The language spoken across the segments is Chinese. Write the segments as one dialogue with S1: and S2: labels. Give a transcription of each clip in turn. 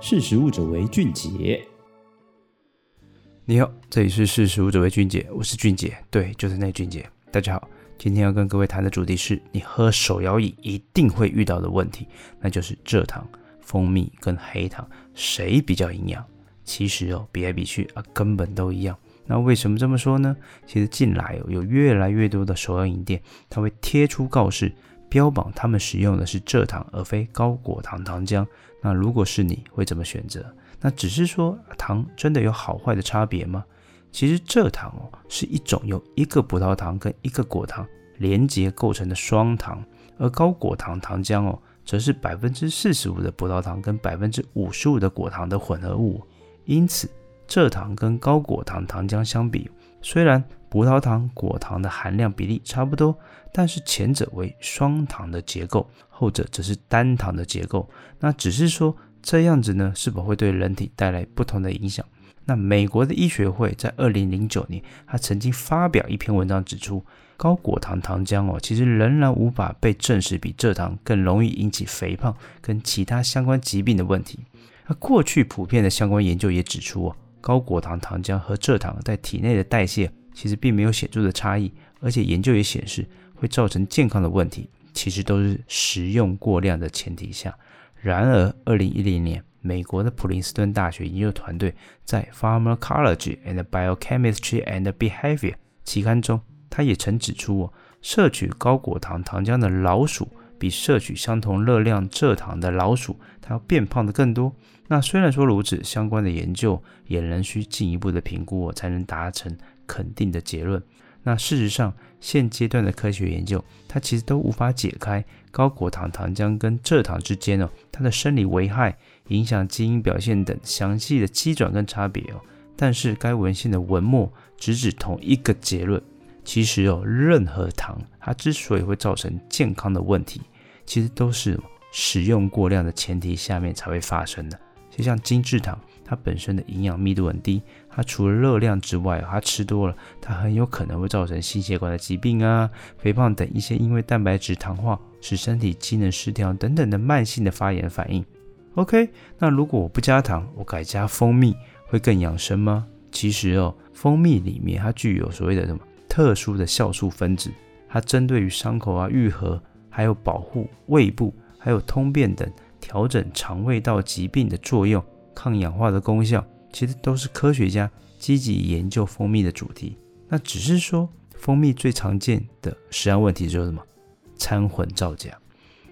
S1: 识食物者为俊杰。
S2: 你好，这里是识食物者为俊杰，我是俊杰，对，就是那俊杰。大家好，今天要跟各位谈的主题是你喝手摇饮一定会遇到的问题，那就是蔗糖、蜂蜜跟黑糖谁比较营养？其实哦，比来比去啊，根本都一样。那为什么这么说呢？其实近来哦，有越来越多的手摇饮店，它会贴出告示。标榜他们使用的是蔗糖而非高果糖糖浆。那如果是你会怎么选择？那只是说糖真的有好坏的差别吗？其实蔗糖哦是一种由一个葡萄糖跟一个果糖连结构成的双糖，而高果糖糖浆哦则是百分之四十五的葡萄糖跟百分之五十五的果糖的混合物。因此，蔗糖跟高果糖糖浆相比，虽然葡萄糖、果糖的含量比例差不多，但是前者为双糖的结构，后者则是单糖的结构。那只是说这样子呢，是否会对人体带来不同的影响？那美国的医学会在二零零九年，他曾经发表一篇文章指出，高果糖糖浆哦，其实仍然无法被证实比蔗糖更容易引起肥胖跟其他相关疾病的问题。那过去普遍的相关研究也指出哦，高果糖糖浆和蔗糖在体内的代谢。其实并没有显著的差异，而且研究也显示会造成健康的问题，其实都是食用过量的前提下。然而，二零一零年，美国的普林斯顿大学研究团队在《Pharmacology and Biochemistry and Behavior》期刊中，他也曾指出哦，摄取高果糖糖浆的老鼠比摄取相同热量蔗糖的老鼠，它要变胖的更多。那虽然说如此，相关的研究也仍需进一步的评估才能达成。肯定的结论。那事实上，现阶段的科学研究，它其实都无法解开高果糖糖浆跟蔗糖之间哦，它的生理危害、影响基因表现等详细的机转跟差别哦。但是该文献的文末直指同一个结论：其实哦，任何糖它之所以会造成健康的问题，其实都是使用过量的前提下面才会发生的。就像精制糖。它本身的营养密度很低，它除了热量之外，它吃多了，它很有可能会造成心血管的疾病啊、肥胖等一些因为蛋白质糖化使身体机能失调等等的慢性的发炎反应。OK，那如果我不加糖，我改加蜂蜜，会更养生吗？其实哦，蜂蜜里面它具有所谓的什么特殊的酵素分子，它针对于伤口啊愈合，还有保护胃部，还有通便等调整肠胃道疾病的作用。抗氧化的功效，其实都是科学家积极研究蜂蜜的主题。那只是说，蜂蜜最常见的实验问题就是什么？掺混造假。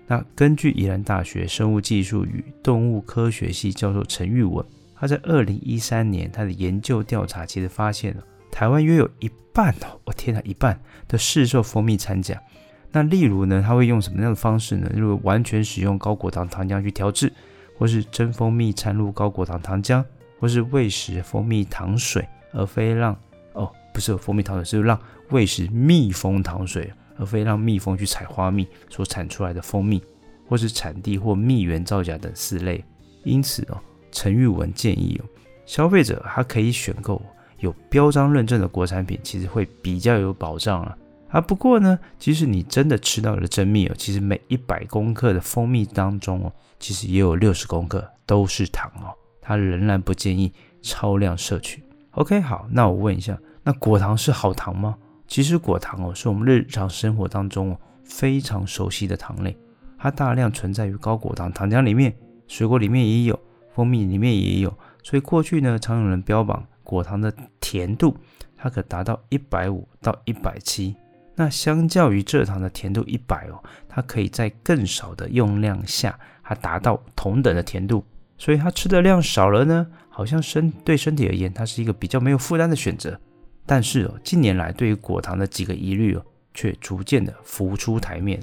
S2: 那根据宜兰大学生物技术与动物科学系教授陈玉文，他在二零一三年他的研究调查，其实发现了台湾约有一半哦，我天哪，一半的市售蜂蜜掺假。那例如呢，他会用什么样的方式呢？如果完全使用高果糖糖浆去调制。或是真蜂蜜掺入高果糖糖浆，或是喂食蜂蜜糖水，而非让哦，不是蜂蜜糖水，是让喂食蜜蜂糖水，而非让蜜蜂去采花蜜所产出来的蜂蜜，或是产地或蜜源造假等四类。因此哦，陈玉文建议哦，消费者他可以选购有标章认证的国产品，其实会比较有保障啊。啊，不过呢，即使你真的吃到了真蜜哦，其实每一百公克的蜂蜜当中哦，其实也有六十公克都是糖哦，它仍然不建议超量摄取。OK，好，那我问一下，那果糖是好糖吗？其实果糖哦，是我们日常生活当中哦非常熟悉的糖类，它大量存在于高果糖糖浆里面，水果里面也有，蜂蜜里面也有，所以过去呢，常有人标榜果糖的甜度，它可达到一百五到一百七。那相较于蔗糖的甜度一百哦，它可以在更少的用量下，它达到同等的甜度，所以它吃的量少了呢，好像身对身体而言，它是一个比较没有负担的选择。但是哦，近年来对于果糖的几个疑虑哦，却逐渐的浮出台面。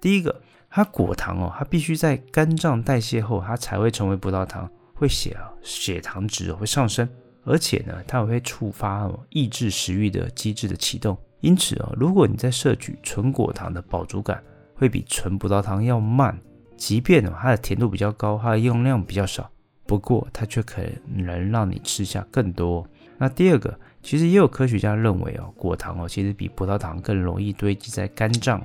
S2: 第一个，它果糖哦，它必须在肝脏代谢后，它才会成为葡萄糖，会血啊血糖值会上升，而且呢，它也会触发哦抑制食欲的机制的启动。因此啊，如果你在摄取纯果糖的饱足感会比纯葡萄糖要慢，即便哦它的甜度比较高，它的用量比较少，不过它却可能让你吃下更多。那第二个，其实也有科学家认为哦，果糖哦其实比葡萄糖更容易堆积在肝脏。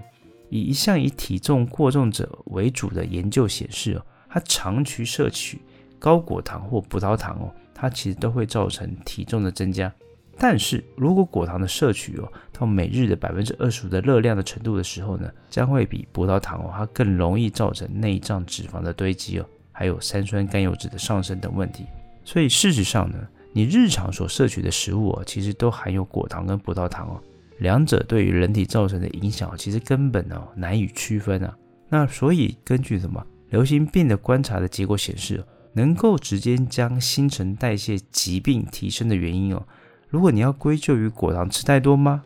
S2: 以一项以体重过重者为主的研究显示哦，它长期摄取高果糖或葡萄糖哦，它其实都会造成体重的增加。但是如果果糖的摄取哦，到每日的百分之二十五的热量的程度的时候呢，将会比葡萄糖哦，它更容易造成内脏脂肪的堆积哦，还有三酸甘油脂的上升等问题。所以事实上呢，你日常所摄取的食物哦，其实都含有果糖跟葡萄糖哦，两者对于人体造成的影响，其实根本哦难以区分啊。那所以根据什么流行病的观察的结果显示，能够直接将新陈代谢疾病提升的原因哦。如果你要归咎于果糖吃太多吗？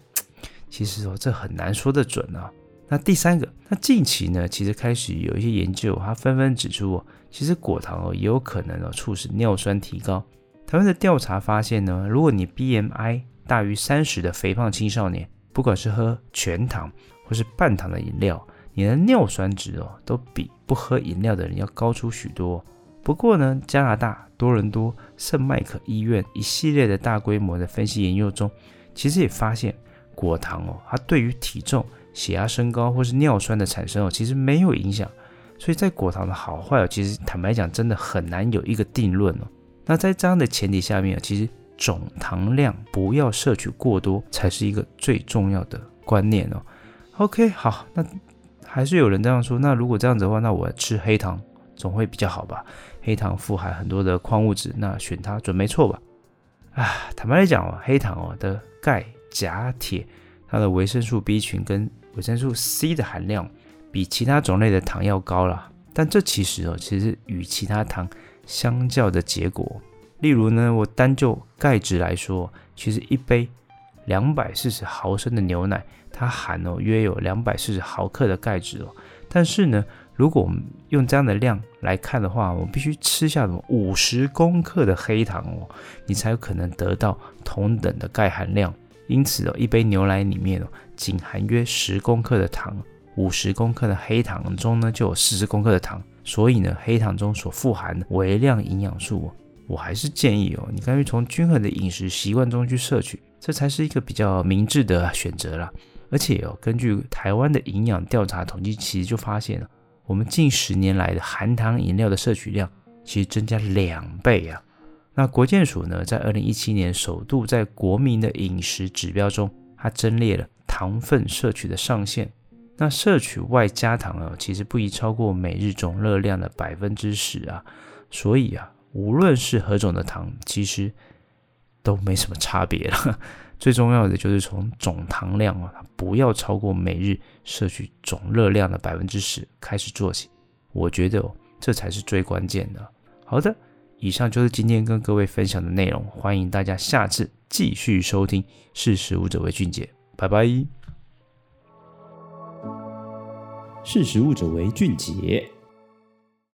S2: 其实哦，这很难说得准啊。那第三个，那近期呢，其实开始有一些研究，它纷纷指出哦，其实果糖哦也有可能哦促使尿酸提高。台湾的调查发现呢，如果你 BMI 大于三十的肥胖青少年，不管是喝全糖或是半糖的饮料，你的尿酸值哦都比不喝饮料的人要高出许多。不过呢，加拿大多伦多圣迈克医院一系列的大规模的分析研究中，其实也发现果糖哦，它对于体重、血压升高或是尿酸的产生哦，其实没有影响。所以在果糖的好坏哦，其实坦白讲，真的很难有一个定论哦。那在这样的前提下面，其实总糖量不要摄取过多，才是一个最重要的观念哦。OK，好，那还是有人这样说，那如果这样子的话，那我吃黑糖。总会比较好吧？黑糖富含很多的矿物质，那选它准没错吧？啊，坦白来讲哦，黑糖哦的钙、钾、铁，它的维生素 B 群跟维生素 C 的含量比其他种类的糖要高啦。但这其实哦，其实与其他糖相较的结果，例如呢，我单就钙质来说，其实一杯两百四十毫升的牛奶，它含哦约有两百四十毫克的钙质哦，但是呢。如果我们用这样的量来看的话，我们必须吃下五十公克的黑糖哦，你才有可能得到同等的钙含量。因此哦，一杯牛奶里面哦，仅含约十公克的糖，五十公克的黑糖中呢，就有四十公克的糖。所以呢，黑糖中所富含的微量营养素哦，我还是建议哦，你干脆从均衡的饮食习惯中去摄取，这才是一个比较明智的选择啦。而且哦，根据台湾的营养调查统计，其实就发现了。我们近十年来的含糖饮料的摄取量其实增加两倍啊！那国健署呢，在二零一七年首度在国民的饮食指标中，它增列了糖分摄取的上限。那摄取外加糖啊，其实不宜超过每日总热量的百分之十啊。所以啊，无论是何种的糖，其实都没什么差别了。最重要的就是从总糖量啊，不要超过每日摄取总热量的百分之十开始做起。我觉得哦，这才是最关键的。好的，以上就是今天跟各位分享的内容，欢迎大家下次继续收听。识食物者为俊杰，拜拜。
S1: 识食物者为俊杰。